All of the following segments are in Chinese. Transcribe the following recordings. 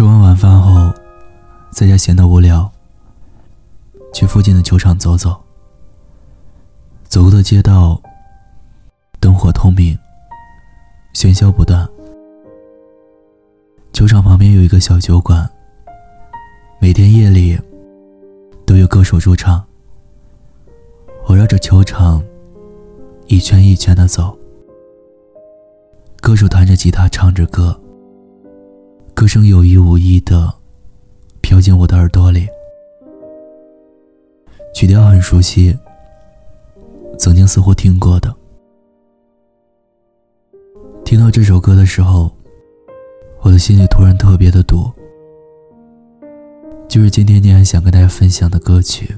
吃完晚饭后，在家闲得无聊，去附近的球场走走。走过的街道，灯火通明，喧嚣不断。球场旁边有一个小酒馆，每天夜里都有歌手驻唱。我绕着球场一圈一圈的走，歌手弹着吉他唱着歌，歌声有意无意的飘进我的耳朵里，曲调很熟悉，曾经似乎听过的。听到这首歌的时候。我的心里突然特别的堵，就是今天你还想跟大家分享的歌曲，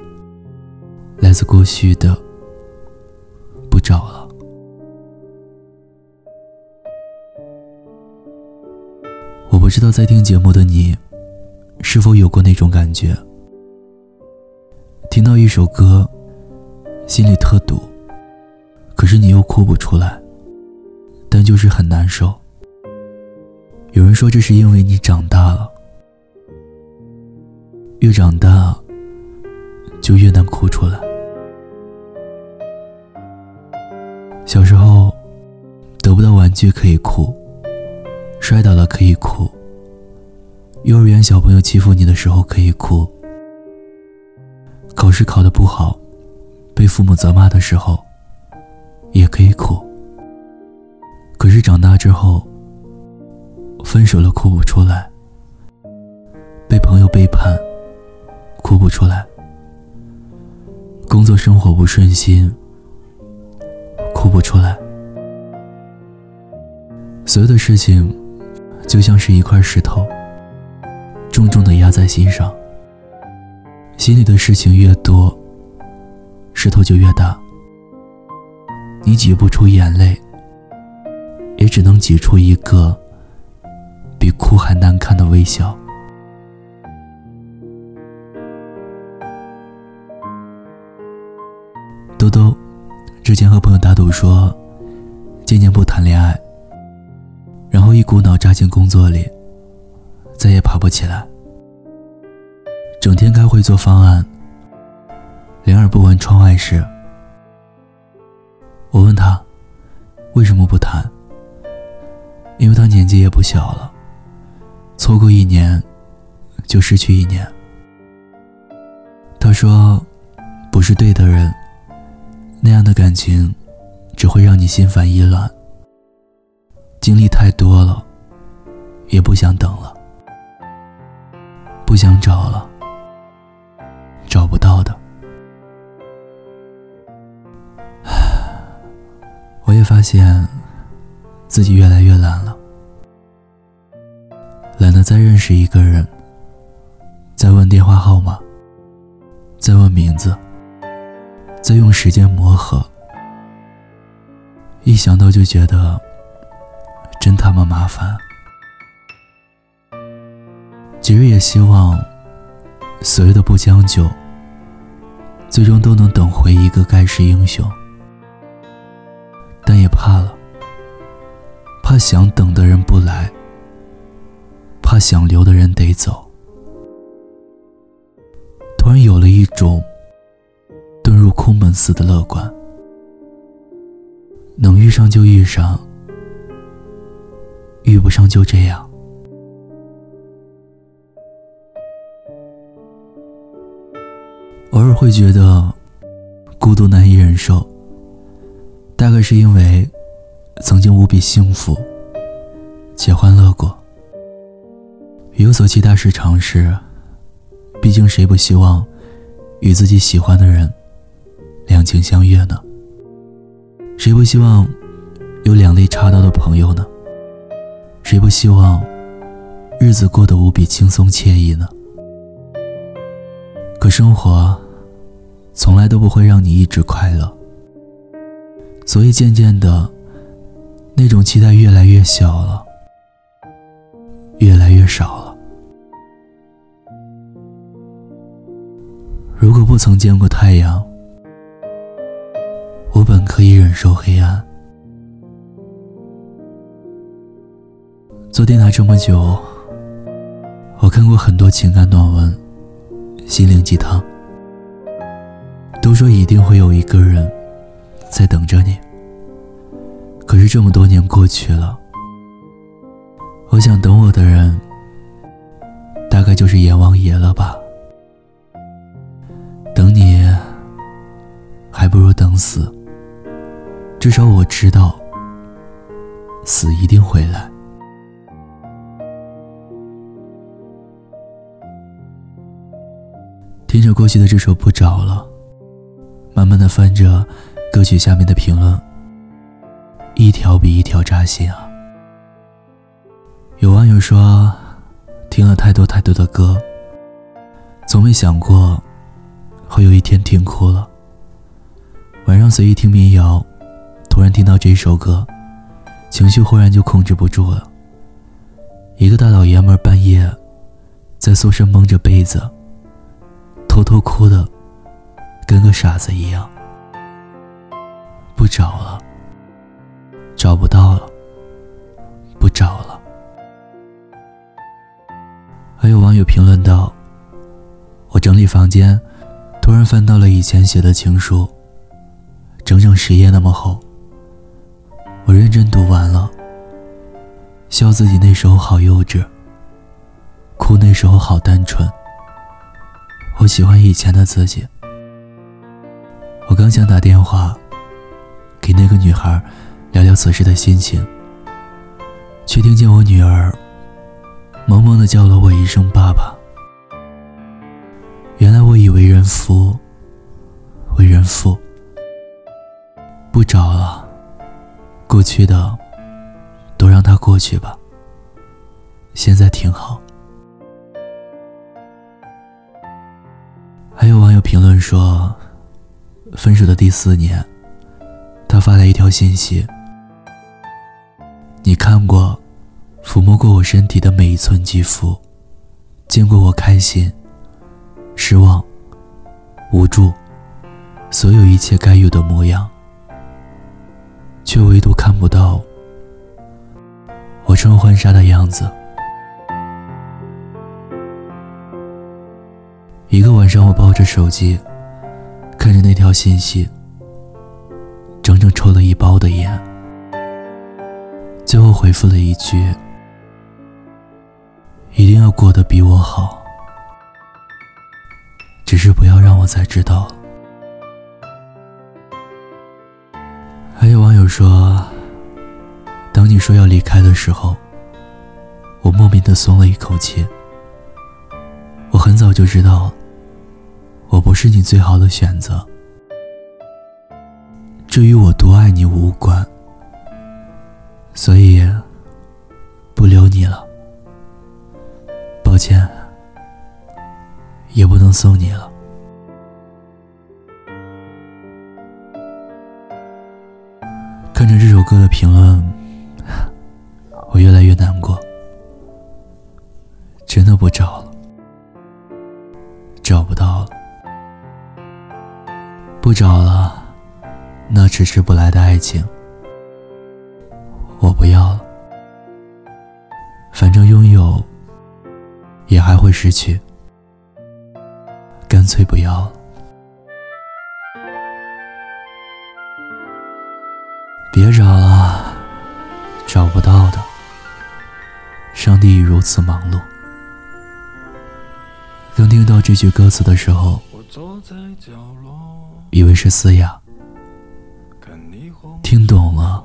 来自郭旭的《不找了》。知道在听节目的你，是否有过那种感觉，听到一首歌，心里特堵，可是你又哭不出来，但就是很难受。有人说，这是因为你长大了，越长大就越难哭出来。小时候得不到玩具可以哭，摔倒了可以哭，幼儿园小朋友欺负你的时候可以哭，考试考得不好，被父母责骂的时候也可以哭。可是长大之后，分手了哭不出来，被朋友背叛，哭不出来。工作生活不顺心，哭不出来。所有的事情，就像是一块石头，重重的压在心上。心里的事情越多，石头就越大。你挤不出眼泪，也只能挤出一个。比哭还难看的微笑。兜兜之前和朋友打赌说，今年不谈恋爱，然后一股脑扎进工作里，再也爬不起来，整天开会做方案，两耳不闻窗外事。我问他为什么不谈，因为他年纪也不小了。错过一年，就失去一年。他说：“不是对的人，那样的感情，只会让你心烦意乱。经历太多了，也不想等了，不想找了，找不到的。”我也发现自己越来越懒了。懒得再认识一个人，再问电话号码，再问名字，再用时间磨合。一想到就觉得真他妈麻烦。其实也希望所有的不将就，最终都能等回一个盖世英雄，但也怕了，怕想等的人不来。怕想留的人得走，突然有了一种遁入空门似的乐观。能遇上就遇上，遇不上就这样。会觉得孤独难以忍受，大概是因为曾经无比幸福且欢乐过。有所期待是常事，毕竟谁不希望与自己喜欢的人两情相悦呢？谁不希望有两肋插刀的朋友呢？谁不希望日子过得无比轻松惬意呢？可生活从来都不会让你一直快乐，所以渐渐的，那种期待越来越小了，越来越少了。如果不曾见过太阳，我本可以忍受黑暗。做电台这么久，我看过很多情感短文、心灵鸡汤，都说一定会有一个人在等着你。可是这么多年过去了，我想等我的人，大概就是阎王爷了吧。等你，还不如等死。至少我知道，死一定会来。听着过去的这首《不找了》，慢慢的翻着歌曲下面的评论，一条比一条扎心啊！有网友说，听了太多太多的歌，从没想过会有一天听哭了。晚上随意听民谣，突然听到这首歌，情绪忽然就控制不住了。一个大老爷们半夜在宿舍蒙着被子。偷偷哭的，跟个傻子一样。不找了，找不到了，不找了。还有网友评论道：“我整理房间，突然翻到了以前写的情书，整整十页那么厚。我认真读完了，笑自己那时候好幼稚，哭那时候好单纯。”我喜欢以前的自己。我刚想打电话给那个女孩聊聊此时的心情，却听见我女儿萌萌的叫了我一声“爸爸”。原来我以为人夫，为人父，不找了，过去的都让它过去吧。现在挺好。还有网友评论说，分手的第四年，他发来一条信息：“你看过，抚摸过我身体的每一寸肌肤，见过我开心、失望、无助，所有一切该有的模样，却唯独看不到我穿婚纱的样子。”一个晚上，我抱着手机，看着那条信息，整整抽了一包的烟，最后回复了一句：“一定要过得比我好，只是不要让我再知道。”还有网友说：“当你说要离开的时候，我莫名的松了一口气。我很早就知道。”我不是你最好的选择，这与我多爱你无关，所以不留你了。抱歉，也不能送你了。看着这首歌的评论，我越来越难过，真的不找了，不找了，那迟迟不来的爱情，我不要了。反正拥有，也还会失去，干脆不要了。别找了，找不到的。上帝如此忙碌。当听到这句歌词的时候。以为是嘶哑，听懂了，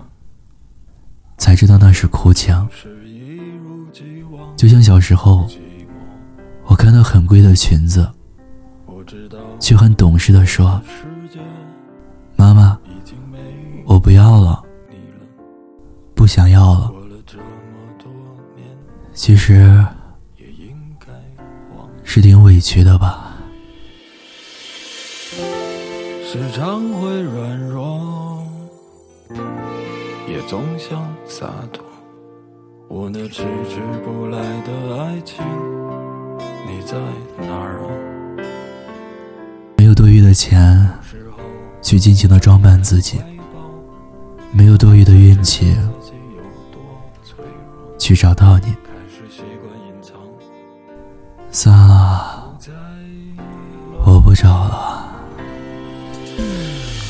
才知道那是哭腔。就像小时候，我看到很贵的裙子，却很懂事的说：“妈妈，我不要了，不想要了。”其实是挺委屈的吧。时常会软弱，也总想洒脱。我那迟迟不来的爱情，你在哪儿啊？没有多余的钱去尽情的装扮自己，没有多余的运气去找到你，算了，我不找了。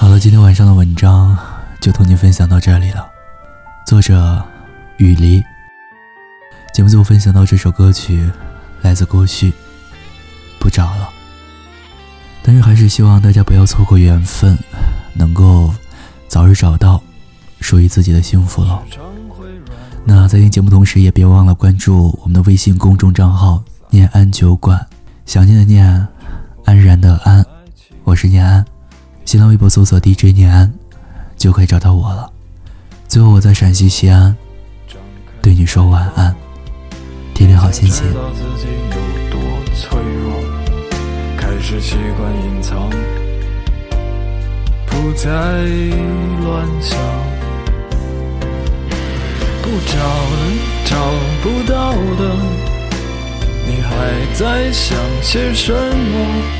好了，今天晚上的文章就同你分享到这里了。作者：雨离。节目最后分享到这首歌曲，来自郭旭。不找了，但是还是希望大家不要错过缘分，能够早日找到属于自己的幸福了。那在听节目同时，也别忘了关注我们的微信公众账号“念安酒馆”，想念的念，安然的安，我是念安。新浪微博搜索 DJ 念安，就可以找到我了。最后，我在陕西西安对你说晚安，天天好心情。开始习惯隐藏，不再乱想，不找了，找不到的，你还在想些什么？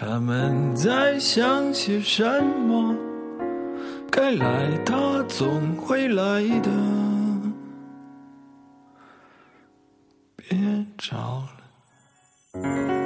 他们在想些什么？该来，他总会来的。别找了。